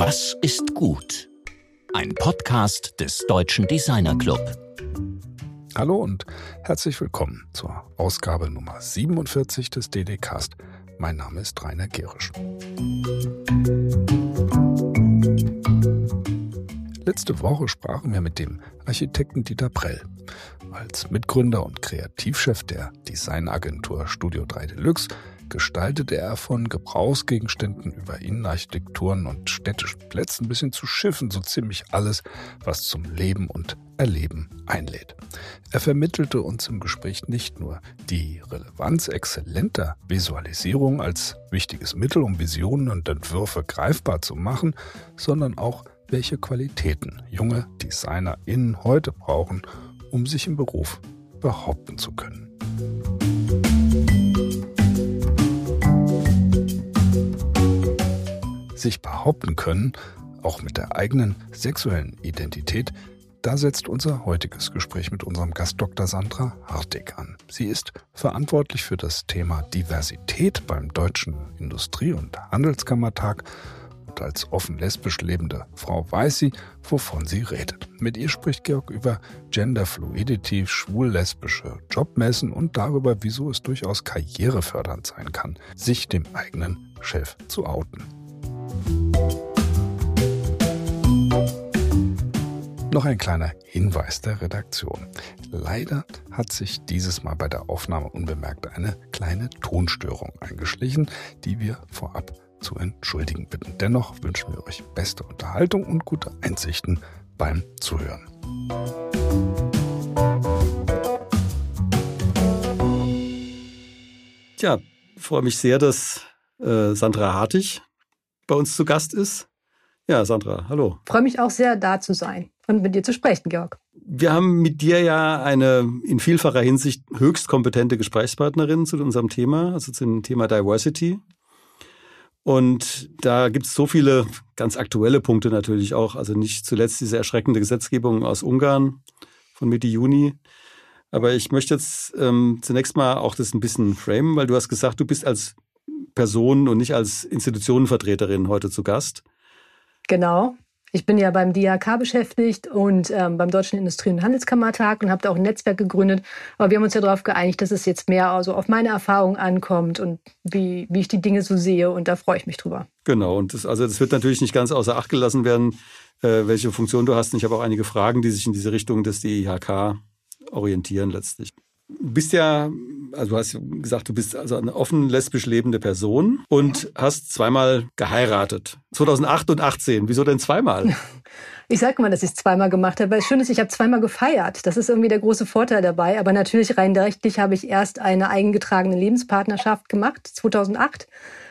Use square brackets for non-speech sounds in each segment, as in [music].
Was ist gut? Ein Podcast des Deutschen Designer Club. Hallo und herzlich willkommen zur Ausgabe Nummer 47 des DD-Cast. Mein Name ist Rainer Gerisch. Letzte Woche sprachen wir mit dem Architekten Dieter Prell. Als Mitgründer und Kreativchef der Designagentur Studio 3 Deluxe gestaltete er von Gebrauchsgegenständen über Innenarchitekturen und städtischen Plätzen bis hin zu Schiffen so ziemlich alles, was zum Leben und Erleben einlädt. Er vermittelte uns im Gespräch nicht nur die Relevanz exzellenter Visualisierung als wichtiges Mittel, um Visionen und Entwürfe greifbar zu machen, sondern auch, welche Qualitäten junge DesignerInnen heute brauchen, um sich im Beruf behaupten zu können. Sich behaupten können, auch mit der eigenen sexuellen Identität, da setzt unser heutiges Gespräch mit unserem Gast Dr. Sandra Hartig an. Sie ist verantwortlich für das Thema Diversität beim Deutschen Industrie- und Handelskammertag und als offen lesbisch lebende Frau weiß sie, wovon sie redet. Mit ihr spricht Georg über Gender Fluidity, schwul-lesbische Jobmessen und darüber, wieso es durchaus karrierefördernd sein kann, sich dem eigenen Chef zu outen. Noch ein kleiner Hinweis der Redaktion. Leider hat sich dieses Mal bei der Aufnahme unbemerkt eine kleine Tonstörung eingeschlichen, die wir vorab zu entschuldigen bitten. Dennoch wünschen wir euch beste Unterhaltung und gute Einsichten beim Zuhören. Tja, freue mich sehr, dass äh, Sandra Hartig bei uns zu Gast ist. Ja, Sandra, hallo. Freue mich auch sehr, da zu sein und mit dir zu sprechen, Georg. Wir haben mit dir ja eine in vielfacher Hinsicht höchst kompetente Gesprächspartnerin zu unserem Thema, also zum Thema Diversity. Und da gibt es so viele ganz aktuelle Punkte natürlich auch. Also nicht zuletzt diese erschreckende Gesetzgebung aus Ungarn von Mitte Juni. Aber ich möchte jetzt ähm, zunächst mal auch das ein bisschen framen, weil du hast gesagt, du bist als Person und nicht als Institutionenvertreterin heute zu Gast. Genau. Ich bin ja beim DIHK beschäftigt und ähm, beim Deutschen Industrie- und Handelskammertag und habe da auch ein Netzwerk gegründet. Aber wir haben uns ja darauf geeinigt, dass es jetzt mehr also auf meine Erfahrung ankommt und wie, wie ich die Dinge so sehe. Und da freue ich mich drüber. Genau. Und das, also das wird natürlich nicht ganz außer Acht gelassen werden, äh, welche Funktion du hast. Und ich habe auch einige Fragen, die sich in diese Richtung des DIHK orientieren letztlich. Bist ja, also du hast gesagt, du bist also eine offen lesbisch lebende Person und hast zweimal geheiratet. 2008 und 18. Wieso denn zweimal? [laughs] Ich sage mal, dass ich es zweimal gemacht habe, weil schön ist, ich habe zweimal gefeiert. Das ist irgendwie der große Vorteil dabei. Aber natürlich rein rechtlich habe ich erst eine eingetragene Lebenspartnerschaft gemacht, 2008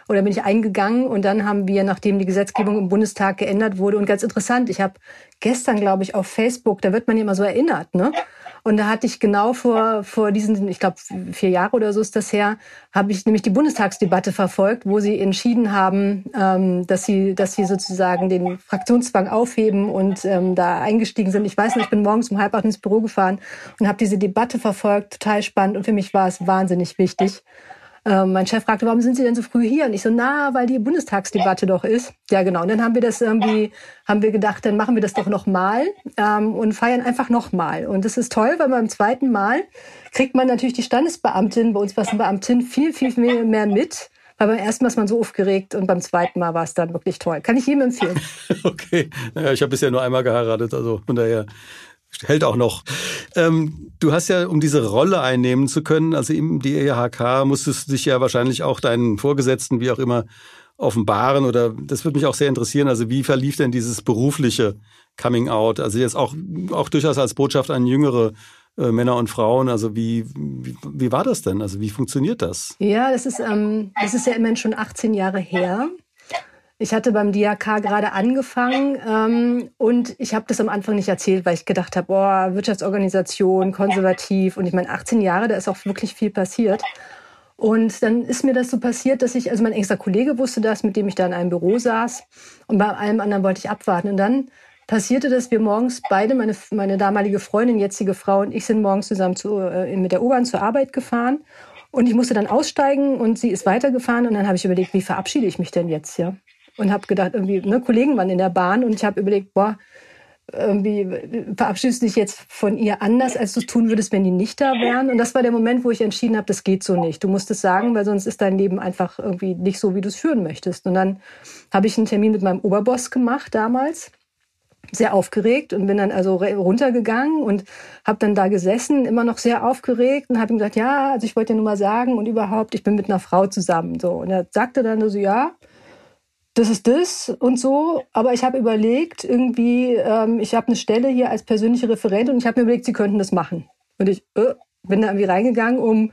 oder bin ich eingegangen und dann haben wir, nachdem die Gesetzgebung im Bundestag geändert wurde, und ganz interessant, ich habe gestern, glaube ich, auf Facebook, da wird man ja immer so erinnert, ne? Und da hatte ich genau vor, vor diesen, ich glaube, vier Jahre oder so ist das her, habe ich nämlich die Bundestagsdebatte verfolgt, wo sie entschieden haben, ähm, dass sie, dass sie sozusagen den Fraktionszwang aufheben und ähm, da eingestiegen sind. Ich weiß nicht, ich bin morgens um halb acht ins Büro gefahren und habe diese Debatte verfolgt, total spannend und für mich war es wahnsinnig wichtig. Ähm, mein Chef fragte, warum sind Sie denn so früh hier? Und ich so, na, weil die Bundestagsdebatte doch ist. Ja, genau. Und dann haben wir das irgendwie, haben wir gedacht, dann machen wir das doch nochmal ähm, und feiern einfach nochmal. Und das ist toll, weil beim zweiten Mal kriegt man natürlich die Standesbeamtin, bei uns war es eine Beamtin, viel, viel mehr, mehr mit. Weil beim ersten Mal ist man so aufgeregt und beim zweiten Mal war es dann wirklich toll. Kann ich jedem empfehlen. [laughs] okay. Naja, ich habe bisher nur einmal geheiratet, also von daher hält auch noch. Ähm, du hast ja, um diese Rolle einnehmen zu können, also im DEHK, musstest du dich ja wahrscheinlich auch deinen Vorgesetzten, wie auch immer, offenbaren oder das würde mich auch sehr interessieren. Also wie verlief denn dieses berufliche Coming Out? Also jetzt auch, auch durchaus als Botschaft an jüngere äh, Männer und Frauen. Also wie, wie, wie war das denn? Also wie funktioniert das? Ja, das ist, ähm, das ist ja immerhin schon 18 Jahre her. Ich hatte beim DRK gerade angefangen ähm, und ich habe das am Anfang nicht erzählt, weil ich gedacht habe, boah, Wirtschaftsorganisation, konservativ und ich meine 18 Jahre, da ist auch wirklich viel passiert. Und dann ist mir das so passiert, dass ich, also mein engster Kollege wusste das, mit dem ich da in einem Büro saß und bei allem anderen wollte ich abwarten. Und dann passierte das, wir morgens beide, meine, meine damalige Freundin, jetzige Frau und ich sind morgens zusammen zu, äh, mit der U-Bahn zur Arbeit gefahren und ich musste dann aussteigen und sie ist weitergefahren und dann habe ich überlegt, wie verabschiede ich mich denn jetzt, ja? Und habe gedacht, irgendwie, ne, Kollegen waren in der Bahn und ich habe überlegt, boah, irgendwie verabschiedest dich jetzt von ihr anders, als du es tun würdest, wenn die nicht da wären. Und das war der Moment, wo ich entschieden habe, das geht so nicht. Du musst es sagen, weil sonst ist dein Leben einfach irgendwie nicht so, wie du es führen möchtest. Und dann habe ich einen Termin mit meinem Oberboss gemacht damals sehr aufgeregt und bin dann also runtergegangen und habe dann da gesessen, immer noch sehr aufgeregt und habe ihm gesagt, ja, also ich wollte dir nur mal sagen und überhaupt, ich bin mit einer Frau zusammen so und er sagte dann so, ja, das ist das und so. Aber ich habe überlegt, irgendwie, ähm, ich habe eine Stelle hier als persönliche Referentin und ich habe mir überlegt, sie könnten das machen. Und ich äh, bin da irgendwie reingegangen, um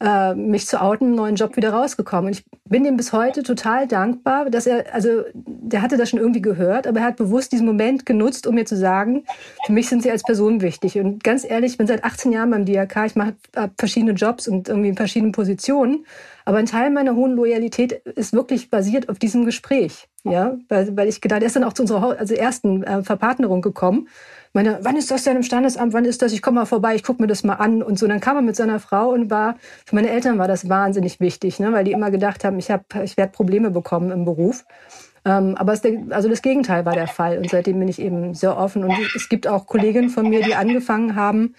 äh, mich zu outen, einen neuen Job wieder rausgekommen. Und ich bin ihm bis heute total dankbar, dass er, also der hatte das schon irgendwie gehört, aber er hat bewusst diesen Moment genutzt, um mir zu sagen, für mich sind sie als Person wichtig. Und ganz ehrlich, ich bin seit 18 Jahren beim DRK, ich mache verschiedene Jobs und irgendwie in verschiedenen Positionen. Aber ein Teil meiner hohen Loyalität ist wirklich basiert auf diesem Gespräch. Ja, weil, weil ich gedacht, er ist dann auch zu unserer also ersten äh, Verpartnerung gekommen meine, wann ist das denn im Standesamt? Wann ist das? Ich komme mal vorbei, ich gucke mir das mal an und so. Dann kam er mit seiner Frau und war, für meine Eltern war das wahnsinnig wichtig, ne? weil die immer gedacht haben, ich, hab, ich werde Probleme bekommen im Beruf. Ähm, aber es, also das Gegenteil war der Fall und seitdem bin ich eben sehr offen. Und es gibt auch Kolleginnen von mir, die angefangen haben,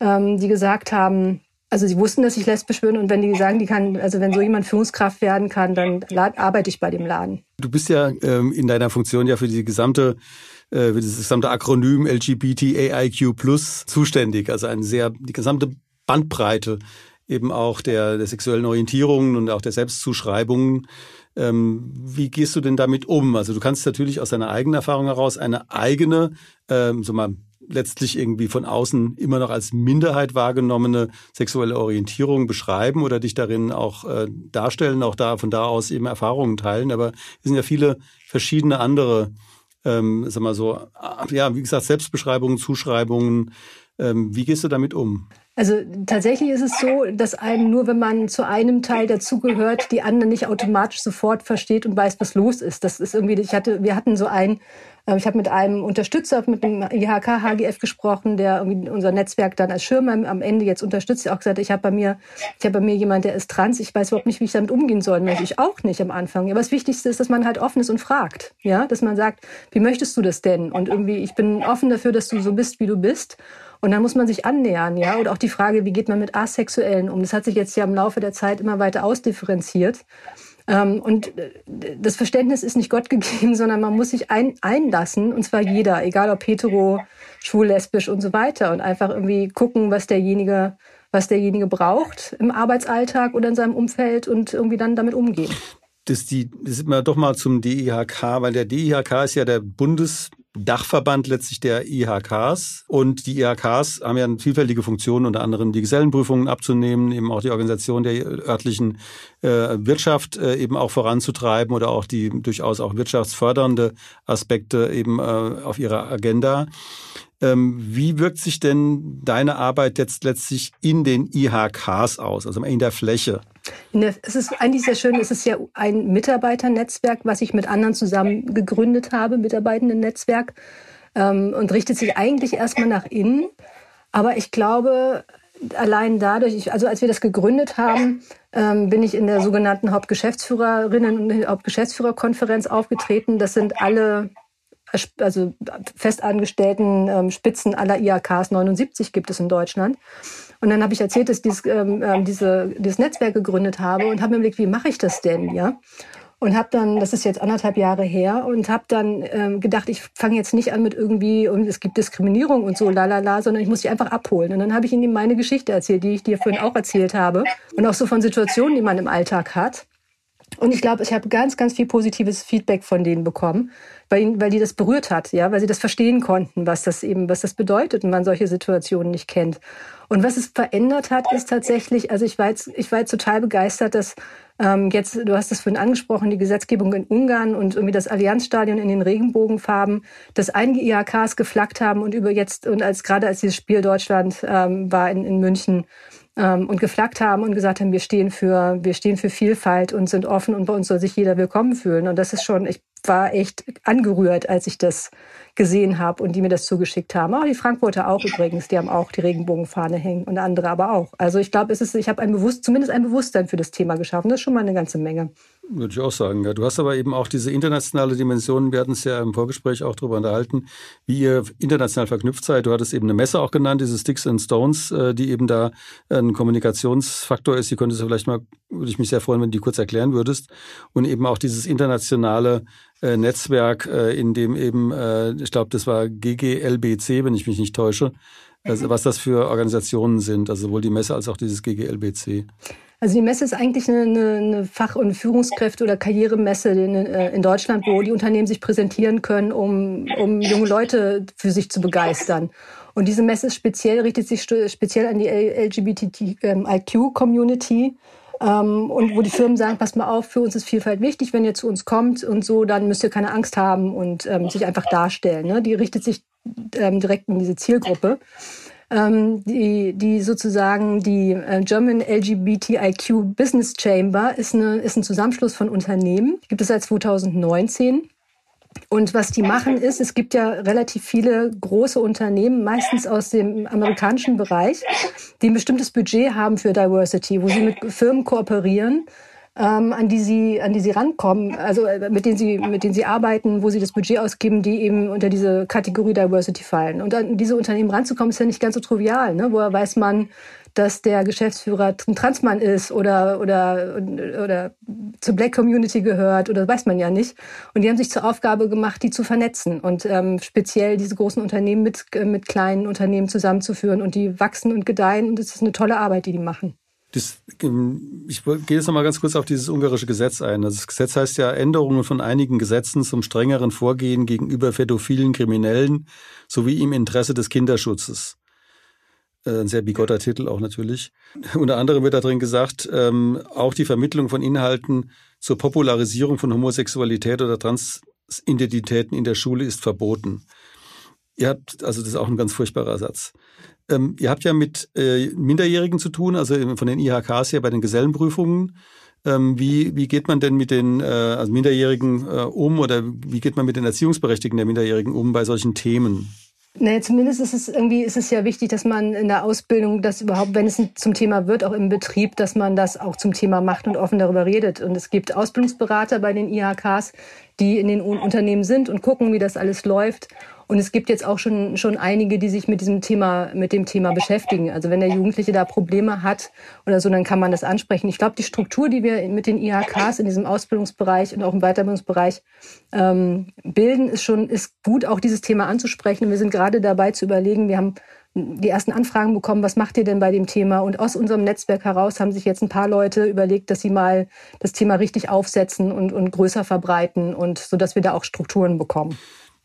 ähm, die gesagt haben, also sie wussten, dass ich lesbisch bin und wenn die sagen, die kann, also wenn so jemand Führungskraft werden kann, dann arbeite ich bei dem Laden. Du bist ja ähm, in deiner Funktion ja für die gesamte äh, für das gesamte Akronym LGBTAIQ Plus zuständig. Also eine sehr, die gesamte Bandbreite eben auch der, der sexuellen Orientierungen und auch der Selbstzuschreibungen. Ähm, wie gehst du denn damit um? Also du kannst natürlich aus deiner eigenen Erfahrung heraus eine eigene, ähm, so mal letztlich irgendwie von außen immer noch als Minderheit wahrgenommene sexuelle Orientierung beschreiben oder dich darin auch äh, darstellen, auch da von da aus eben Erfahrungen teilen. Aber es sind ja viele verschiedene andere ähm, sag mal so, ja, wie gesagt, Selbstbeschreibungen, Zuschreibungen. Ähm, wie gehst du damit um? Also tatsächlich ist es so, dass einem nur, wenn man zu einem Teil dazugehört, die anderen nicht automatisch sofort versteht und weiß, was los ist. Das ist irgendwie, ich hatte, wir hatten so ein ähm, ich habe mit einem Unterstützer, mit dem IHK HGF gesprochen, der irgendwie unser Netzwerk dann als Schirm am Ende jetzt unterstützt. Er auch gesagt, ich habe bei mir, ich habe bei mir jemand, der ist trans. Ich weiß überhaupt nicht, wie ich damit umgehen soll. Möchte ich auch nicht am Anfang. Aber das Wichtigste ist, dass man halt offen ist und fragt. Ja, dass man sagt, wie möchtest du das denn? Und irgendwie, ich bin offen dafür, dass du so bist, wie du bist. Und dann muss man sich annähern, ja. Und auch die Frage, wie geht man mit Asexuellen um? Das hat sich jetzt ja im Laufe der Zeit immer weiter ausdifferenziert. Ähm, und äh, das Verständnis ist nicht Gott gegeben, [laughs] sondern man muss sich ein, einlassen, und zwar jeder, egal ob hetero, schwul, lesbisch und so weiter, und einfach irgendwie gucken, was derjenige, was derjenige braucht im Arbeitsalltag oder in seinem Umfeld und irgendwie dann damit umgehen. Das, die, das ist mal doch mal zum DIHK, weil der DIHK ist ja der Bundes Dachverband letztlich der IHKs. Und die IHKs haben ja vielfältige Funktionen, unter anderem die Gesellenprüfungen abzunehmen, eben auch die Organisation der örtlichen äh, Wirtschaft äh, eben auch voranzutreiben oder auch die durchaus auch wirtschaftsfördernde Aspekte eben äh, auf ihrer Agenda. Ähm, wie wirkt sich denn deine Arbeit jetzt letztlich in den IHKs aus, also in der Fläche? Es ist eigentlich sehr schön, es ist ja ein Mitarbeiternetzwerk, was ich mit anderen zusammen gegründet habe, Mitarbeitendennetzwerk, ähm, und richtet sich eigentlich erstmal nach innen. Aber ich glaube, allein dadurch, ich, also als wir das gegründet haben, ähm, bin ich in der sogenannten Hauptgeschäftsführerinnen und Hauptgeschäftsführerkonferenz aufgetreten. Das sind alle also festangestellten ähm, Spitzen aller IAKs 79 gibt es in Deutschland. Und dann habe ich erzählt, dass ich dieses, ähm, ähm, diese, dieses Netzwerk gegründet habe und habe mir überlegt, wie mache ich das denn, ja? Und habe dann, das ist jetzt anderthalb Jahre her, und habe dann ähm, gedacht, ich fange jetzt nicht an mit irgendwie, und es gibt Diskriminierung und so, lalala, sondern ich muss dich einfach abholen. Und dann habe ich ihnen meine Geschichte erzählt, die ich dir vorhin auch erzählt habe. Und auch so von Situationen, die man im Alltag hat. Und ich glaube, ich habe ganz, ganz viel positives Feedback von denen bekommen, weil, weil die das berührt hat, ja, weil sie das verstehen konnten, was das eben, was das bedeutet, wenn man solche Situationen nicht kennt. Und was es verändert hat, ist tatsächlich, also ich war jetzt, ich war jetzt total begeistert, dass ähm, jetzt, du hast es vorhin angesprochen, die Gesetzgebung in Ungarn und irgendwie das Allianzstadion in den Regenbogenfarben, dass einige IHKs geflaggt haben und über jetzt, und als gerade als dieses Spiel Deutschland ähm, war in, in München, ähm, und geflaggt haben und gesagt haben, wir stehen für, wir stehen für Vielfalt und sind offen und bei uns soll sich jeder willkommen fühlen. Und das ist schon, ich war echt angerührt, als ich das gesehen habe und die mir das zugeschickt haben. Auch die Frankfurter auch übrigens, die haben auch die Regenbogenfahne hängen und andere aber auch. Also ich glaube, es ist, ich habe ein Bewusst, zumindest ein Bewusstsein für das Thema geschaffen. Das ist schon mal eine ganze Menge. Würde ich auch sagen. Ja. Du hast aber eben auch diese internationale Dimension. Wir hatten es ja im Vorgespräch auch darüber unterhalten, wie ihr international verknüpft seid. Du hattest eben eine Messe auch genannt, diese Sticks and Stones, äh, die eben da ein Kommunikationsfaktor ist. Die könntest du vielleicht mal, würde ich mich sehr freuen, wenn du die kurz erklären würdest. Und eben auch dieses internationale äh, Netzwerk, äh, in dem eben, ich glaube, das war GGLBC, wenn ich mich nicht täusche, also was das für Organisationen sind, also sowohl die Messe als auch dieses GGLBC. Also die Messe ist eigentlich eine, eine Fach- und Führungskräfte- oder Karrieremesse in, äh, in, Deutschland, wo die Unternehmen sich präsentieren können, um, um junge Leute für sich zu begeistern. Und diese Messe speziell richtet sich speziell an die LGBTIQ-Community. Ähm, und wo die Firmen sagen, passt mal auf, für uns ist Vielfalt wichtig, wenn ihr zu uns kommt und so, dann müsst ihr keine Angst haben und ähm, sich einfach darstellen. Ne? Die richtet sich ähm, direkt in diese Zielgruppe ähm, die, die sozusagen die äh, German LGBTIQ Business Chamber ist, eine, ist ein Zusammenschluss von Unternehmen. Gibt es seit 2019. Und was die machen ist, es gibt ja relativ viele große Unternehmen, meistens aus dem amerikanischen Bereich, die ein bestimmtes Budget haben für Diversity, wo sie mit Firmen kooperieren ähm, an die sie an die sie rankommen, also äh, mit denen sie mit denen sie arbeiten, wo sie das Budget ausgeben, die eben unter diese Kategorie Diversity fallen. Und an diese Unternehmen ranzukommen ist ja nicht ganz so trivial. Ne? Woher weiß man, dass der Geschäftsführer ein Transmann ist oder oder oder zur Black Community gehört oder weiß man ja nicht. Und die haben sich zur Aufgabe gemacht, die zu vernetzen und ähm, speziell diese großen Unternehmen mit mit kleinen Unternehmen zusammenzuführen und die wachsen und gedeihen und das ist eine tolle Arbeit, die die machen. Das, ähm, ich gehe jetzt noch mal ganz kurz auf dieses ungarische Gesetz ein. Das Gesetz heißt ja Änderungen von einigen Gesetzen zum strengeren Vorgehen gegenüber pädophilen Kriminellen sowie im Interesse des Kinderschutzes. Äh, ein sehr bigotter Titel auch natürlich. Unter anderem wird da drin gesagt, ähm, auch die Vermittlung von Inhalten zur Popularisierung von Homosexualität oder Transidentitäten in der Schule ist verboten. Ihr habt, also das ist auch ein ganz furchtbarer Satz. Ähm, ihr habt ja mit äh, Minderjährigen zu tun, also von den IHKs her bei den Gesellenprüfungen. Ähm, wie, wie geht man denn mit den äh, also Minderjährigen äh, um oder wie geht man mit den Erziehungsberechtigten der Minderjährigen um bei solchen Themen? Naja, zumindest ist es irgendwie ist es ja wichtig, dass man in der Ausbildung das überhaupt, wenn es zum Thema wird, auch im Betrieb, dass man das auch zum Thema macht und offen darüber redet. Und es gibt Ausbildungsberater bei den IHKs, die in den Unternehmen sind und gucken, wie das alles läuft und es gibt jetzt auch schon, schon einige, die sich mit diesem Thema, mit dem Thema beschäftigen. Also wenn der Jugendliche da Probleme hat oder so, dann kann man das ansprechen. Ich glaube, die Struktur, die wir mit den IHKs in diesem Ausbildungsbereich und auch im Weiterbildungsbereich ähm, bilden, ist schon, ist gut, auch dieses Thema anzusprechen. Und wir sind gerade dabei zu überlegen, wir haben die ersten Anfragen bekommen, was macht ihr denn bei dem Thema? Und aus unserem Netzwerk heraus haben sich jetzt ein paar Leute überlegt, dass sie mal das Thema richtig aufsetzen und, und größer verbreiten und so, dass wir da auch Strukturen bekommen.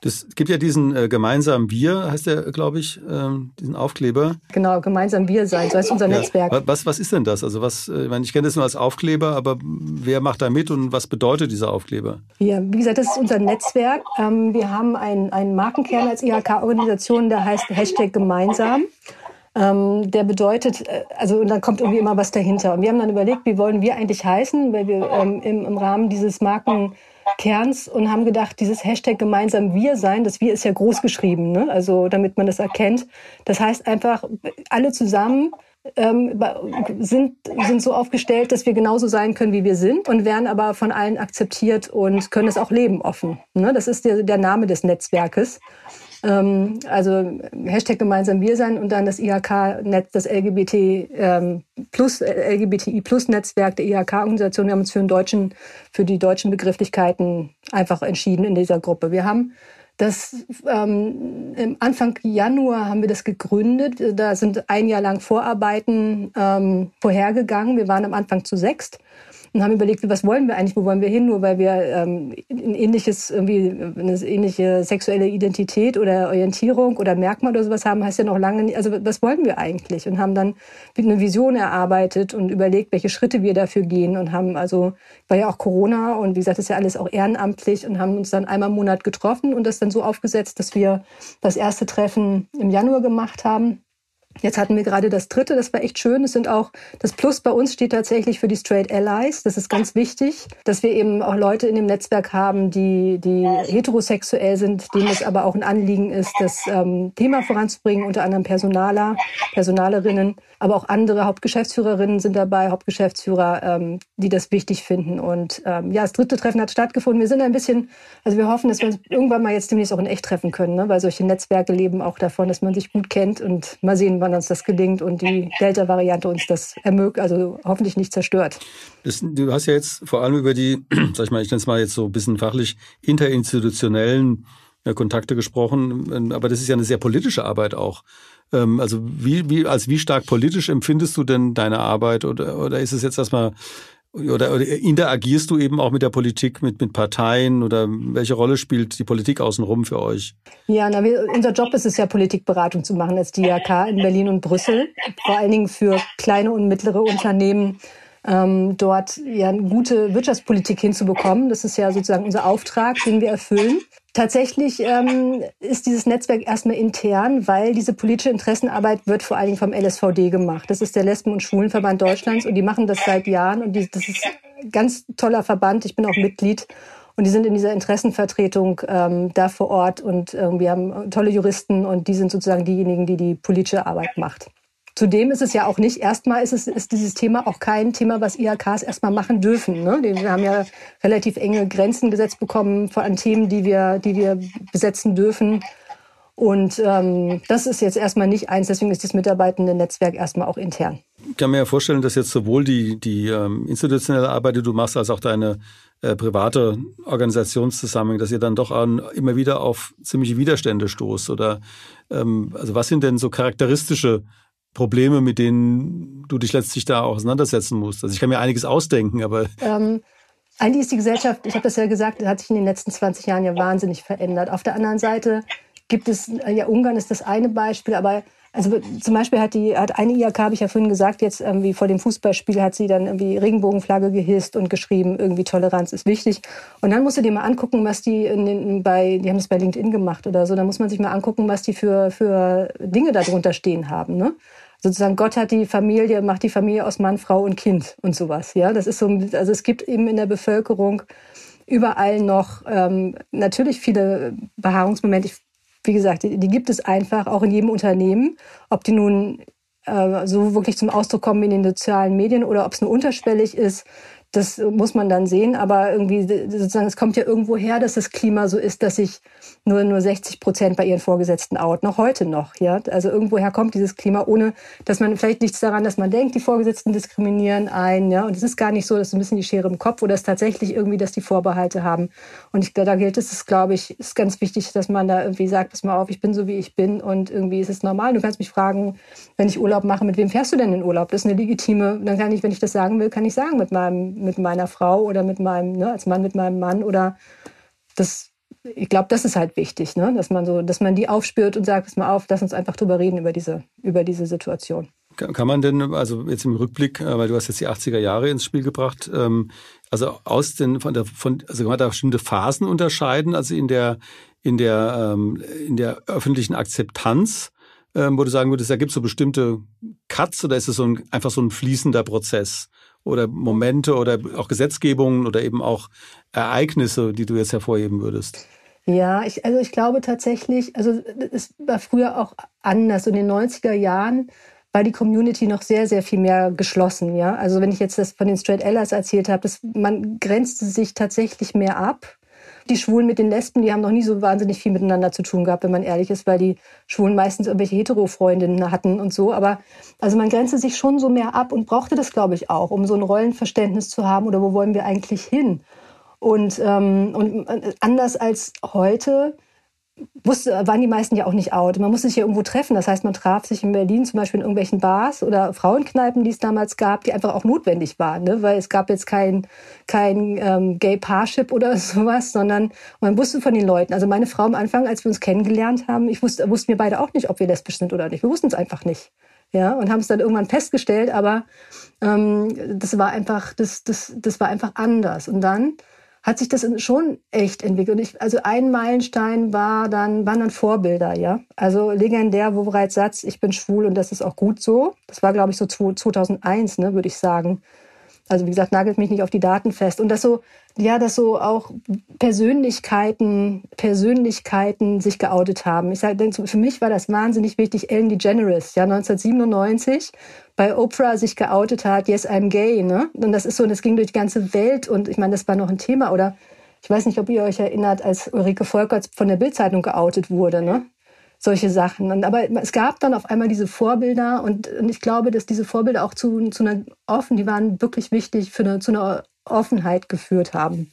Das gibt ja diesen äh, gemeinsamen Bier, heißt der, glaube ich, ähm, diesen Aufkleber. Genau, gemeinsam Bier sein, so heißt unser ja. Netzwerk. Was, was ist denn das? Also was, äh, ich meine, ich kenne das nur als Aufkleber, aber wer macht da mit und was bedeutet dieser Aufkleber? Ja, wie gesagt, das ist unser Netzwerk. Ähm, wir haben einen, einen Markenkern als IHK-Organisation, der heißt Hashtag gemeinsam. Ähm, der bedeutet, äh, also und dann kommt irgendwie immer was dahinter. Und wir haben dann überlegt, wie wollen wir eigentlich heißen, weil wir ähm, im, im Rahmen dieses Marken Kerns und haben gedacht, dieses Hashtag gemeinsam wir sein, das wir ist ja groß geschrieben, ne? also damit man das erkennt. Das heißt einfach, alle zusammen ähm, sind, sind so aufgestellt, dass wir genauso sein können, wie wir sind und werden aber von allen akzeptiert und können es auch leben offen. Ne? Das ist der, der Name des Netzwerkes. Ähm, also Hashtag gemeinsam wir sein und dann das IHK-Netz, das LGBT ähm, plus LGBTI plus Netzwerk der IHK-Organisation. Wir haben uns für, den deutschen, für die deutschen Begrifflichkeiten einfach entschieden in dieser Gruppe. Wir haben das ähm, Anfang Januar haben wir das gegründet. Da sind ein Jahr lang Vorarbeiten ähm, vorhergegangen. Wir waren am Anfang zu sechst und haben überlegt, was wollen wir eigentlich, wo wollen wir hin, nur weil wir ähm, ein ähnliches, irgendwie eine ähnliche sexuelle Identität oder Orientierung oder Merkmal oder sowas haben, heißt ja noch lange nicht, also was wollen wir eigentlich? Und haben dann eine Vision erarbeitet und überlegt, welche Schritte wir dafür gehen und haben also, war ja auch Corona und wie gesagt, das ist ja alles auch ehrenamtlich und haben uns dann einmal im Monat getroffen und das dann so aufgesetzt, dass wir das erste Treffen im Januar gemacht haben Jetzt hatten wir gerade das dritte, das war echt schön. Es sind auch, das Plus bei uns steht tatsächlich für die Straight Allies. Das ist ganz wichtig, dass wir eben auch Leute in dem Netzwerk haben, die, die heterosexuell sind, denen es aber auch ein Anliegen ist, das ähm, Thema voranzubringen, unter anderem Personaler, Personalerinnen, aber auch andere Hauptgeschäftsführerinnen sind dabei, Hauptgeschäftsführer, ähm, die das wichtig finden. Und ähm, ja, das dritte Treffen hat stattgefunden. Wir sind ein bisschen, also wir hoffen, dass wir uns irgendwann mal jetzt demnächst auch in echt treffen können, ne? weil solche Netzwerke leben auch davon, dass man sich gut kennt und mal sehen, wann uns das gelingt und die Delta-Variante uns das ermöglicht, also hoffentlich nicht zerstört. Das, du hast ja jetzt vor allem über die, [clears throat] sag ich mal, ich nenne es mal jetzt so ein bisschen fachlich, interinstitutionellen äh, Kontakte gesprochen, aber das ist ja eine sehr politische Arbeit auch. Ähm, also wie, wie, als wie stark politisch empfindest du denn deine Arbeit oder, oder ist es jetzt erstmal oder, oder interagierst du eben auch mit der Politik, mit, mit Parteien oder welche Rolle spielt die Politik außenrum für euch? Ja, na, wir, unser Job ist es ja, Politikberatung zu machen als DIAK in Berlin und Brüssel. Vor allen Dingen für kleine und mittlere Unternehmen ähm, dort ja eine gute Wirtschaftspolitik hinzubekommen. Das ist ja sozusagen unser Auftrag, den wir erfüllen. Tatsächlich ähm, ist dieses Netzwerk erstmal intern, weil diese politische Interessenarbeit wird vor allen Dingen vom LSVD gemacht. Das ist der Lesben- und Schwulenverband Deutschlands und die machen das seit Jahren und die, das ist ein ganz toller Verband. Ich bin auch Mitglied und die sind in dieser Interessenvertretung ähm, da vor Ort und ähm, wir haben tolle Juristen und die sind sozusagen diejenigen, die die politische Arbeit macht. Zudem ist es ja auch nicht, erstmal ist, es, ist dieses Thema auch kein Thema, was IHKs erstmal machen dürfen. Ne? Wir haben ja relativ enge Grenzen gesetzt bekommen an Themen, die wir, die wir besetzen dürfen. Und ähm, das ist jetzt erstmal nicht eins, deswegen ist das mitarbeitende Netzwerk erstmal auch intern. Ich kann mir ja vorstellen, dass jetzt sowohl die, die ähm, institutionelle Arbeit, die du machst, als auch deine äh, private Organisationszusammenhang, dass ihr dann doch an, immer wieder auf ziemliche Widerstände stoßt. Oder ähm, also was sind denn so charakteristische Probleme, mit denen du dich letztlich da auseinandersetzen musst? Also ich kann mir einiges ausdenken, aber... Ähm, eigentlich ist die Gesellschaft, ich habe das ja gesagt, hat sich in den letzten 20 Jahren ja wahnsinnig verändert. Auf der anderen Seite gibt es, ja Ungarn ist das eine Beispiel, aber also zum Beispiel hat die hat eine IAK, habe ich ja vorhin gesagt, jetzt irgendwie vor dem Fußballspiel hat sie dann irgendwie Regenbogenflagge gehisst und geschrieben, irgendwie Toleranz ist wichtig. Und dann musst du dir mal angucken, was die in den, bei, die haben das bei LinkedIn gemacht oder so, da muss man sich mal angucken, was die für, für Dinge darunter stehen haben. Ne? sozusagen Gott hat die Familie, macht die Familie aus Mann, Frau und Kind und sowas. Ja, das ist so, also es gibt eben in der Bevölkerung überall noch ähm, natürlich viele Beharrungsmomente. Ich, wie gesagt, die, die, gibt es einfach auch in jedem Unternehmen, ob die nun äh, so wirklich zum Ausdruck kommen in den sozialen Medien oder ob es nur unterschwellig ist. Das muss man dann sehen, aber irgendwie sozusagen, es kommt ja irgendwo her, dass das Klima so ist, dass sich nur, nur 60 Prozent bei ihren Vorgesetzten out, noch heute noch, ja. Also irgendwoher kommt dieses Klima, ohne, dass man, vielleicht nichts daran, dass man denkt, die Vorgesetzten diskriminieren ein, ja. Und es ist gar nicht so, dass ein bisschen die Schere im Kopf oder es tatsächlich irgendwie, dass die Vorbehalte haben. Und ich, da gilt es, glaube ich, ist ganz wichtig, dass man da irgendwie sagt, pass mal auf, ich bin so, wie ich bin und irgendwie ist es normal. Du kannst mich fragen, wenn ich Urlaub mache, mit wem fährst du denn in Urlaub? Das ist eine legitime, dann kann ich, wenn ich das sagen will, kann ich sagen, mit meinem mit meiner Frau oder mit meinem, ne, als Mann mit meinem Mann oder das, ich glaube, das ist halt wichtig, ne, dass man so, dass man die aufspürt und sagt, pass mal auf, lass uns einfach drüber reden über diese, über diese Situation. Kann man denn, also jetzt im Rückblick, äh, weil du hast jetzt die 80er Jahre ins Spiel gebracht, ähm, also aus den, von der, von, also kann man da bestimmte Phasen unterscheiden, also in der, in der, ähm, in der öffentlichen Akzeptanz, ähm, wo du sagen würdest, da gibt es so bestimmte Cuts oder ist es so ein, einfach so ein fließender Prozess? Oder Momente oder auch Gesetzgebungen oder eben auch Ereignisse, die du jetzt hervorheben würdest? Ja, ich, also ich glaube tatsächlich, also es war früher auch anders. In den 90er Jahren war die Community noch sehr, sehr viel mehr geschlossen. Ja, also wenn ich jetzt das von den Straight Allies erzählt habe, das, man grenzte sich tatsächlich mehr ab die Schwulen mit den Lesben, die haben noch nie so wahnsinnig viel miteinander zu tun gehabt, wenn man ehrlich ist, weil die Schwulen meistens irgendwelche Hetero-Freundinnen hatten und so. Aber also man grenzte sich schon so mehr ab und brauchte das, glaube ich, auch, um so ein Rollenverständnis zu haben oder wo wollen wir eigentlich hin? Und, ähm, und äh, anders als heute wusste, waren die meisten ja auch nicht out. Man musste sich ja irgendwo treffen. Das heißt, man traf sich in Berlin zum Beispiel in irgendwelchen Bars oder Frauenkneipen, die es damals gab, die einfach auch notwendig waren, ne? weil es gab jetzt kein, kein ähm, Gay-Parship oder [laughs] sowas, sondern man wusste von den Leuten. Also meine Frau am Anfang, als wir uns kennengelernt haben, ich wusste, wussten wir beide auch nicht, ob wir lesbisch sind oder nicht. Wir wussten es einfach nicht. Ja, und haben es dann irgendwann festgestellt, aber ähm, das war einfach, das, das, das war einfach anders. Und dann hat sich das schon echt entwickelt. Und ich, also ein Meilenstein war dann, waren dann Vorbilder, ja. Also legendär, wo bereits Satz, ich bin schwul und das ist auch gut so. Das war, glaube ich, so 2001, ne, würde ich sagen. Also wie gesagt, nagelt mich nicht auf die Daten fest. Und das so, ja, dass so auch Persönlichkeiten, Persönlichkeiten sich geoutet haben. Ich sage, für mich war das wahnsinnig wichtig. Ellen DeGeneres, ja, 1997 bei Oprah sich geoutet hat, yes, I'm gay, ne? Und das ist so, und das ging durch die ganze Welt und ich meine, das war noch ein Thema oder ich weiß nicht, ob ihr euch erinnert, als Ulrike Volkerts von der Bildzeitung geoutet wurde, ne? Solche Sachen. Und, aber es gab dann auf einmal diese Vorbilder und, und ich glaube, dass diese Vorbilder auch zu, zu einer offen, die waren wirklich wichtig für eine, zu einer Offenheit geführt haben.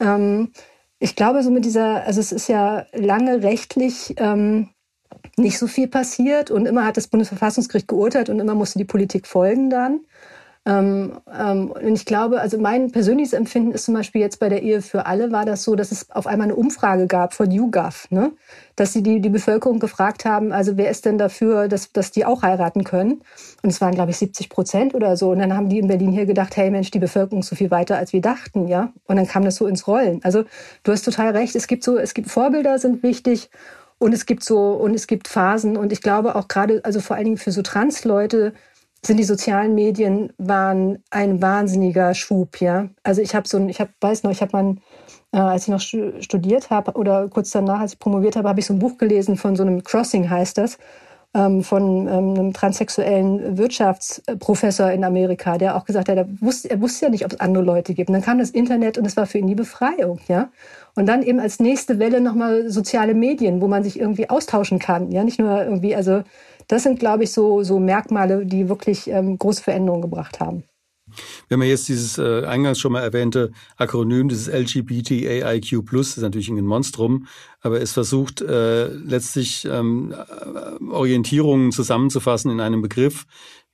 Ähm, ich glaube, so mit dieser, also es ist ja lange rechtlich ähm, nicht so viel passiert und immer hat das Bundesverfassungsgericht geurteilt und immer musste die Politik folgen dann. Ähm, ähm, und ich glaube, also mein persönliches Empfinden ist zum Beispiel jetzt bei der Ehe für alle war das so, dass es auf einmal eine Umfrage gab von YouGov, ne? dass sie die, die Bevölkerung gefragt haben, also wer ist denn dafür, dass, dass die auch heiraten können? Und es waren, glaube ich, 70 Prozent oder so. Und dann haben die in Berlin hier gedacht, hey Mensch, die Bevölkerung ist so viel weiter, als wir dachten, ja. Und dann kam das so ins Rollen. Also du hast total recht, es gibt so, es gibt Vorbilder sind wichtig und es gibt so, und es gibt Phasen. Und ich glaube auch gerade, also vor allen Dingen für so Trans-Leute, sind die sozialen Medien waren ein wahnsinniger Schub, ja. Also ich habe so ein, ich habe, weiß noch, ich habe mal, äh, als ich noch studiert habe oder kurz danach, als ich promoviert habe, habe ich so ein Buch gelesen von so einem Crossing heißt das, ähm, von ähm, einem transsexuellen Wirtschaftsprofessor in Amerika, der auch gesagt hat, er wusste, er wusste ja nicht, ob es andere Leute gibt. Und dann kam das Internet und es war für ihn die Befreiung, ja. Und dann eben als nächste Welle nochmal soziale Medien, wo man sich irgendwie austauschen kann, ja, nicht nur irgendwie, also das sind, glaube ich, so, so Merkmale, die wirklich ähm, große Veränderungen gebracht haben. Wenn man jetzt dieses äh, eingangs schon mal erwähnte Akronym, dieses LGBTAIQ+, ist natürlich ein Monstrum, aber es versucht äh, letztlich ähm, äh, Orientierungen zusammenzufassen in einem Begriff,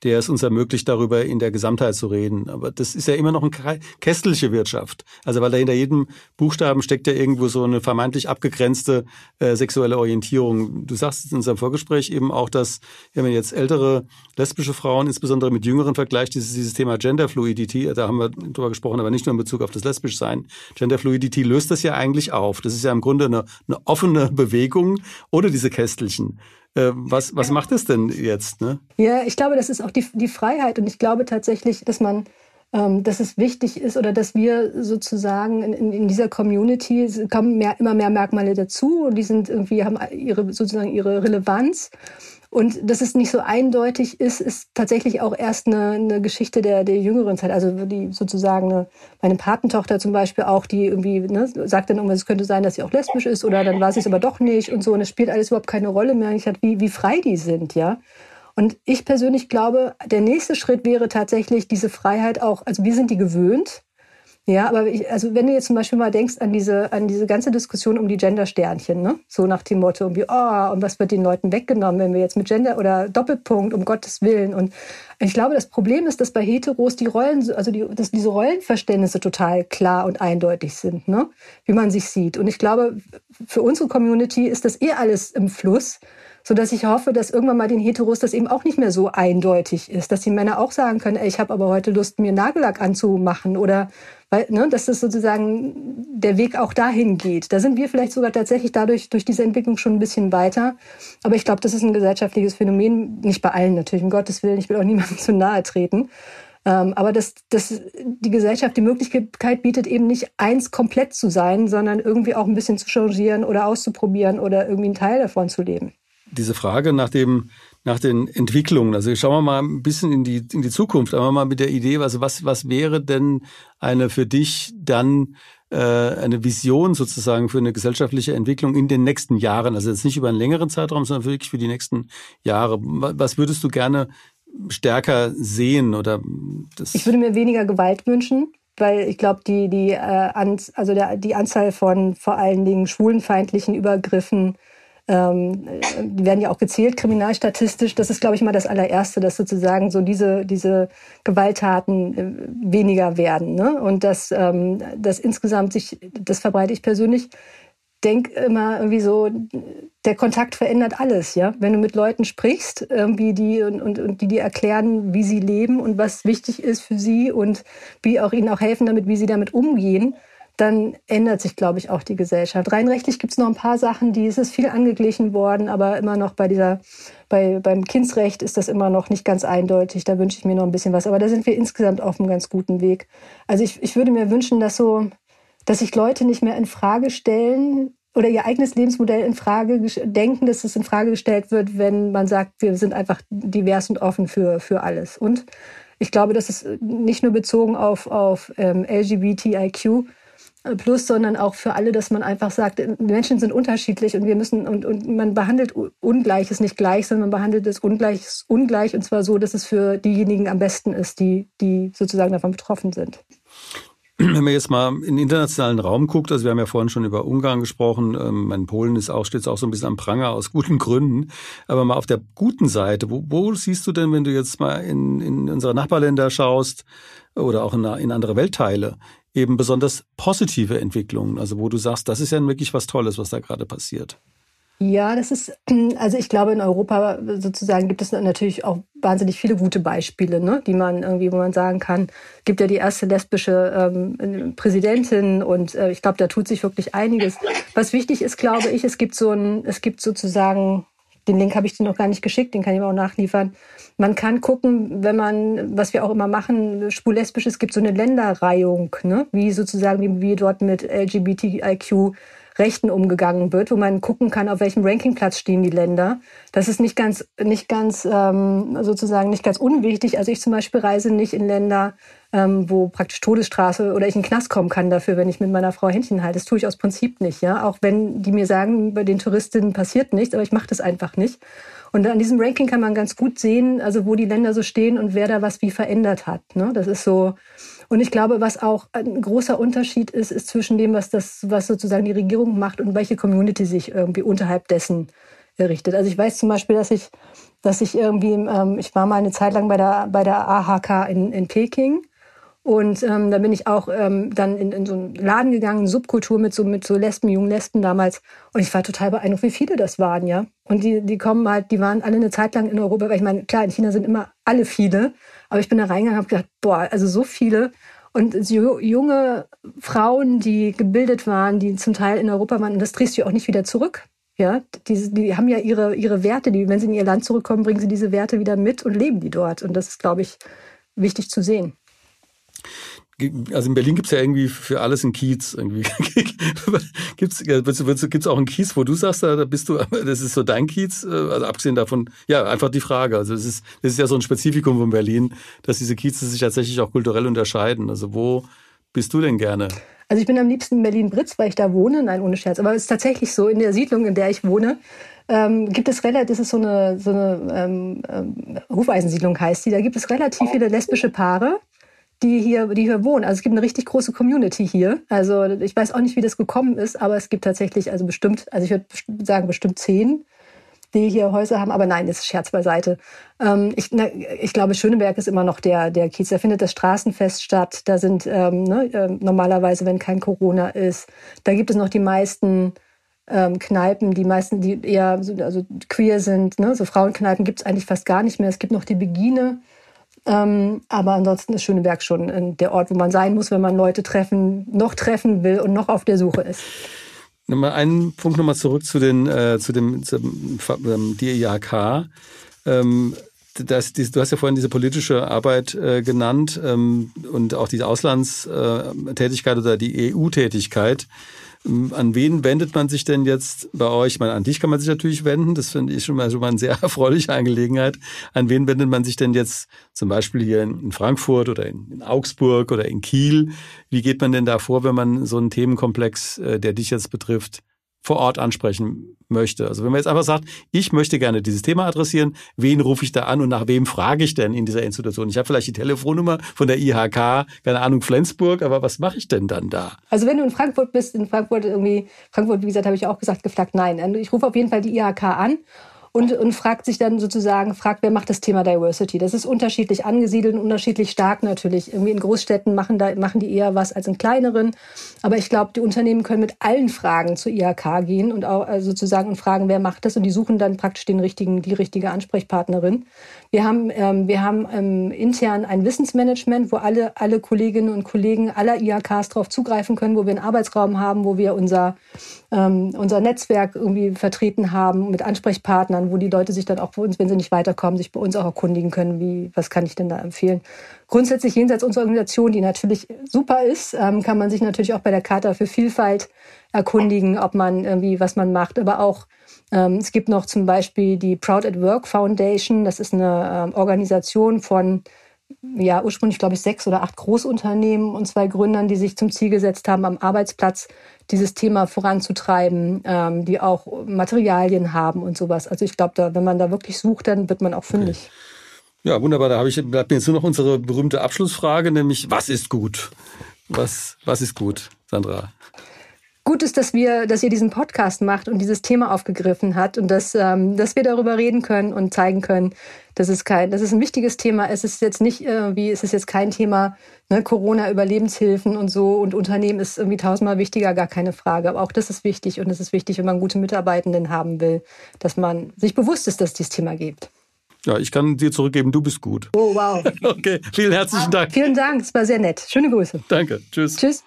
der es uns ermöglicht, darüber in der Gesamtheit zu reden. Aber das ist ja immer noch eine kästliche Wirtschaft. Also weil da hinter jedem Buchstaben steckt ja irgendwo so eine vermeintlich abgegrenzte äh, sexuelle Orientierung. Du sagst in unserem Vorgespräch eben auch, dass wenn man jetzt ältere lesbische Frauen, insbesondere mit jüngeren vergleicht, dieses, dieses Thema Genderfluidity, da haben wir drüber gesprochen, aber nicht nur in Bezug auf das Lesbischsein. Genderfluidity löst das ja eigentlich auf. Das ist ja im Grunde eine, eine offene Bewegung ohne diese Kästelchen. Äh, was, was macht es denn jetzt? Ne? Ja, ich glaube, das ist auch die, die Freiheit. Und ich glaube tatsächlich, dass man ähm, dass es wichtig ist oder dass wir sozusagen in, in, in dieser Community kommen mehr, immer mehr Merkmale dazu und die sind irgendwie haben ihre sozusagen ihre Relevanz und dass es nicht so eindeutig ist, ist tatsächlich auch erst eine, eine Geschichte der, der jüngeren Zeit. Also die sozusagen eine, meine Patentochter zum Beispiel auch, die irgendwie ne, sagt dann irgendwas, es könnte sein, dass sie auch lesbisch ist oder dann war sie es aber doch nicht und so. Und es spielt alles überhaupt keine Rolle mehr. Ich hatte, wie, wie frei die sind, ja. Und ich persönlich glaube, der nächste Schritt wäre tatsächlich diese Freiheit auch, also wir sind die gewöhnt, ja, aber ich, also wenn du jetzt zum Beispiel mal denkst an diese, an diese ganze Diskussion um die Gender-Sternchen, ne? So nach dem Motto, irgendwie, oh, und was wird den Leuten weggenommen, wenn wir jetzt mit Gender oder Doppelpunkt, um Gottes Willen. Und ich glaube, das Problem ist, dass bei Heteros die Rollen, also die, dass diese Rollenverständnisse total klar und eindeutig sind, ne? Wie man sich sieht. Und ich glaube, für unsere Community ist das eh alles im Fluss so dass ich hoffe, dass irgendwann mal den Heteros das eben auch nicht mehr so eindeutig ist, dass die Männer auch sagen können, ey, ich habe aber heute Lust, mir Nagellack anzumachen oder weil, ne, dass das sozusagen der Weg auch dahin geht. Da sind wir vielleicht sogar tatsächlich dadurch durch diese Entwicklung schon ein bisschen weiter. Aber ich glaube, das ist ein gesellschaftliches Phänomen, nicht bei allen natürlich, um Gottes Willen, ich will auch niemandem [laughs] zu nahe treten. Ähm, aber dass, dass die Gesellschaft die Möglichkeit bietet, eben nicht eins komplett zu sein, sondern irgendwie auch ein bisschen zu changieren oder auszuprobieren oder irgendwie einen Teil davon zu leben diese Frage nach dem nach den Entwicklungen. Also schauen wir mal ein bisschen in die in die Zukunft, aber mal mit der Idee, also was was wäre denn eine für dich dann äh, eine Vision sozusagen für eine gesellschaftliche Entwicklung in den nächsten Jahren? Also jetzt nicht über einen längeren Zeitraum, sondern wirklich für die nächsten Jahre. Was würdest du gerne stärker sehen oder? Das ich würde mir weniger Gewalt wünschen weil ich glaube, die, die, äh, also die Anzahl von vor allen Dingen schwulenfeindlichen Übergriffen ähm, werden ja auch gezählt kriminalstatistisch. Das ist, glaube ich, mal das allererste, dass sozusagen so diese, diese Gewalttaten äh, weniger werden. Ne? Und dass, ähm, dass insgesamt sich, das verbreite ich persönlich, denk immer irgendwie so, der Kontakt verändert alles, ja. Wenn du mit Leuten sprichst, irgendwie die und, und, und die dir erklären, wie sie leben und was wichtig ist für sie und wie auch ihnen auch helfen damit, wie sie damit umgehen, dann ändert sich, glaube ich, auch die Gesellschaft. Rein rechtlich gibt es noch ein paar Sachen, die es ist viel angeglichen worden, aber immer noch bei dieser, bei, beim Kindsrecht ist das immer noch nicht ganz eindeutig. Da wünsche ich mir noch ein bisschen was. Aber da sind wir insgesamt auf einem ganz guten Weg. Also ich, ich würde mir wünschen, dass so, dass sich Leute nicht mehr in Frage stellen, oder ihr eigenes Lebensmodell in Frage denken, dass es in Frage gestellt wird, wenn man sagt, wir sind einfach divers und offen für, für alles. Und ich glaube, das ist nicht nur bezogen auf, auf ähm, LGBTIQ plus, sondern auch für alle, dass man einfach sagt, Menschen sind unterschiedlich und wir müssen und, und man behandelt Ungleiches nicht gleich, sondern man behandelt es Ungleiches ungleich und zwar so, dass es für diejenigen am besten ist, die, die sozusagen davon betroffen sind. Wenn man jetzt mal in den internationalen Raum guckt, also wir haben ja vorhin schon über Ungarn gesprochen, ähm, mein Polen ist auch, steht auch so ein bisschen am Pranger aus guten Gründen, aber mal auf der guten Seite, wo, wo siehst du denn, wenn du jetzt mal in, in unsere Nachbarländer schaust oder auch in, in andere Weltteile, eben besonders positive Entwicklungen, also wo du sagst, das ist ja wirklich was Tolles, was da gerade passiert? Ja, das ist, also ich glaube, in Europa sozusagen gibt es natürlich auch wahnsinnig viele gute Beispiele, ne, die man irgendwie, wo man sagen kann, gibt ja die erste lesbische ähm, Präsidentin und äh, ich glaube, da tut sich wirklich einiges. Was wichtig ist, glaube ich, es gibt so ein, es gibt sozusagen, den Link habe ich dir noch gar nicht geschickt, den kann ich mir auch nachliefern. Man kann gucken, wenn man, was wir auch immer machen, schwul-lesbisch, es gibt so eine Länderreihung, ne, wie sozusagen, wie wir dort mit LGBTIQ Rechten umgegangen wird, wo man gucken kann, auf welchem Rankingplatz stehen die Länder. Das ist nicht ganz, nicht ganz ähm, sozusagen nicht ganz unwichtig. Also ich zum Beispiel reise nicht in Länder, ähm, wo praktisch Todesstraße oder ich in den Knast kommen kann dafür, wenn ich mit meiner Frau Händchen halte. Das tue ich aus Prinzip nicht, ja. Auch wenn die mir sagen, bei den Touristinnen passiert nichts, aber ich mache das einfach nicht. Und an diesem Ranking kann man ganz gut sehen, also wo die Länder so stehen und wer da was wie verändert hat. Ne? Das ist so, und ich glaube, was auch ein großer Unterschied ist, ist zwischen dem, was das, was sozusagen die Regierung macht und welche Community sich irgendwie unterhalb dessen errichtet. Also ich weiß zum Beispiel, dass ich, dass ich irgendwie, ähm, ich war mal eine Zeit lang bei der, bei der AHK in, in Peking. Und ähm, da bin ich auch ähm, dann in, in so einen Laden gegangen, Subkultur mit so mit so Lesben, jungen Lesben damals. Und ich war total beeindruckt, wie viele das waren, ja. Und die, die kommen halt, die waren alle eine Zeit lang in Europa, weil ich meine, klar, in China sind immer alle viele. Aber ich bin da reingegangen und habe gedacht, boah, also so viele. Und so junge Frauen, die gebildet waren, die zum Teil in Europa waren, und das drehst du auch nicht wieder zurück. Ja, die, die haben ja ihre, ihre Werte, die, wenn sie in ihr Land zurückkommen, bringen sie diese Werte wieder mit und leben die dort. Und das ist, glaube ich, wichtig zu sehen also in Berlin gibt es ja irgendwie für alles einen Kiez. Irgendwie. [laughs] gibt's, gibt's auch einen Kiez, wo du sagst, da bist du, das ist so dein Kiez? Also abgesehen davon, ja, einfach die Frage. Also es ist, das ist ja so ein Spezifikum von Berlin, dass diese Kieze sich tatsächlich auch kulturell unterscheiden. Also wo bist du denn gerne? Also ich bin am liebsten in Berlin-Britz, weil ich da wohne. Nein, ohne Scherz. Aber es ist tatsächlich so, in der Siedlung, in der ich wohne, ähm, gibt es relativ, das ist so eine, so eine ähm, ähm, Hufeisensiedlung heißt die, da gibt es relativ viele lesbische Paare die hier, die hier wohnen. Also es gibt eine richtig große Community hier. Also ich weiß auch nicht, wie das gekommen ist, aber es gibt tatsächlich, also bestimmt, also ich würde sagen, bestimmt zehn, die hier Häuser haben. Aber nein, das ist Scherz beiseite. Ähm, ich, na, ich glaube, Schöneberg ist immer noch der, der Kiez. Da findet das Straßenfest statt. Da sind ähm, ne, äh, normalerweise, wenn kein Corona ist, da gibt es noch die meisten ähm, Kneipen, die meisten, die eher so, also queer sind. Ne? So Frauenkneipen gibt es eigentlich fast gar nicht mehr. Es gibt noch die Begine ähm, aber ansonsten ist Schöneberg schon äh, der Ort, wo man sein muss, wenn man Leute treffen, noch treffen will und noch auf der Suche ist. Nochmal einen Punkt nochmal zurück zu den äh, zu dem, zu dem ähm, DIHK. Ähm, das, du hast ja vorhin diese politische Arbeit äh, genannt ähm, und auch die Auslandstätigkeit oder die EU-Tätigkeit. An wen wendet man sich denn jetzt bei euch? Ich meine, an dich kann man sich natürlich wenden. Das finde ich schon mal, schon mal eine sehr [laughs] erfreuliche Angelegenheit. An wen wendet man sich denn jetzt zum Beispiel hier in Frankfurt oder in, Augsburg oder in Kiel? Wie geht man denn da vor, wenn man so einen Themenkomplex, äh, der dich jetzt betrifft, vor Ort ansprechen möchte. Also wenn man jetzt einfach sagt, ich möchte gerne dieses Thema adressieren, wen rufe ich da an und nach wem frage ich denn in dieser Institution? Ich habe vielleicht die Telefonnummer von der IHK, keine Ahnung, Flensburg, aber was mache ich denn dann da? Also wenn du in Frankfurt bist, in Frankfurt irgendwie, Frankfurt, wie gesagt, habe ich auch gesagt, gefragt, nein. Also ich rufe auf jeden Fall die IHK an und, und fragt sich dann sozusagen, fragt, wer macht das Thema Diversity? Das ist unterschiedlich angesiedelt und unterschiedlich stark natürlich. Irgendwie in Großstädten machen, da, machen die eher was als in kleineren. Aber ich glaube, die Unternehmen können mit allen Fragen zur IHK gehen und auch also sozusagen und fragen, wer macht das? Und die suchen dann praktisch den richtigen, die richtige Ansprechpartnerin. Wir haben, ähm, wir haben ähm, intern ein Wissensmanagement, wo alle, alle Kolleginnen und Kollegen aller IHKs darauf zugreifen können, wo wir einen Arbeitsraum haben, wo wir unser, ähm, unser Netzwerk irgendwie vertreten haben mit Ansprechpartnern, wo die Leute sich dann auch bei uns, wenn sie nicht weiterkommen, sich bei uns auch erkundigen können, wie, was kann ich denn da empfehlen. Grundsätzlich jenseits unserer Organisation, die natürlich super ist, ähm, kann man sich natürlich auch bei der Charta für Vielfalt erkundigen, ob man irgendwie, was man macht, aber auch ähm, es gibt noch zum Beispiel die Proud at Work Foundation. Das ist eine ähm, Organisation von ja, ursprünglich, glaube ich, sechs oder acht Großunternehmen und zwei Gründern, die sich zum Ziel gesetzt haben, am Arbeitsplatz dieses Thema voranzutreiben, ähm, die auch Materialien haben und sowas. Also ich glaube, wenn man da wirklich sucht, dann wird man auch fündig. Okay. Ja, wunderbar. Da habe ich, bleibt mir jetzt nur noch unsere berühmte Abschlussfrage, nämlich was ist gut? Was, was ist gut, Sandra? Gut ist, dass wir, dass ihr diesen Podcast macht und dieses Thema aufgegriffen hat und dass, ähm, dass wir darüber reden können und zeigen können, dass es kein, dass es ein wichtiges Thema ist. Es ist jetzt nicht irgendwie, es ist jetzt kein Thema, ne, Corona, Überlebenshilfen und so und Unternehmen ist irgendwie tausendmal wichtiger, gar keine Frage. Aber auch das ist wichtig und es ist wichtig, wenn man gute Mitarbeitenden haben will, dass man sich bewusst ist, dass es dieses Thema gibt. Ja, ich kann dir zurückgeben, du bist gut. Oh, wow. [laughs] Okay, vielen herzlichen Dank. Vielen Dank, es war sehr nett. Schöne Grüße. Danke, tschüss. Tschüss.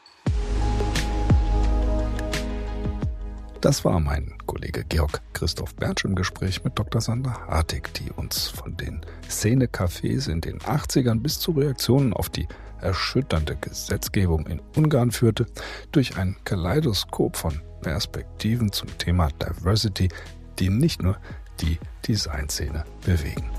Das war mein Kollege Georg Christoph Bertsch im Gespräch mit Dr. Sandra Hartig, die uns von den Szene-Cafés in den 80ern bis zu Reaktionen auf die erschütternde Gesetzgebung in Ungarn führte, durch ein Kaleidoskop von Perspektiven zum Thema Diversity, die nicht nur die Designszene bewegen.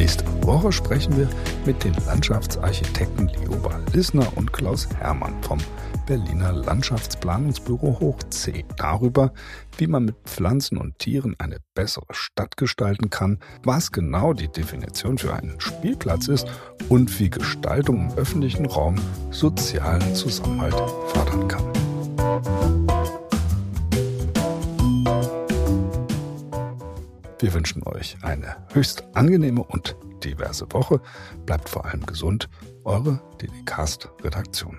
Nächste Woche sprechen wir mit den Landschaftsarchitekten Lioba Lissner und Klaus Hermann vom Berliner Landschaftsplanungsbüro Hoch C darüber, wie man mit Pflanzen und Tieren eine bessere Stadt gestalten kann, was genau die Definition für einen Spielplatz ist und wie Gestaltung im öffentlichen Raum sozialen Zusammenhalt fördern kann. Wir wünschen euch eine höchst angenehme und diverse Woche. Bleibt vor allem gesund. Eure DDcast-Redaktion.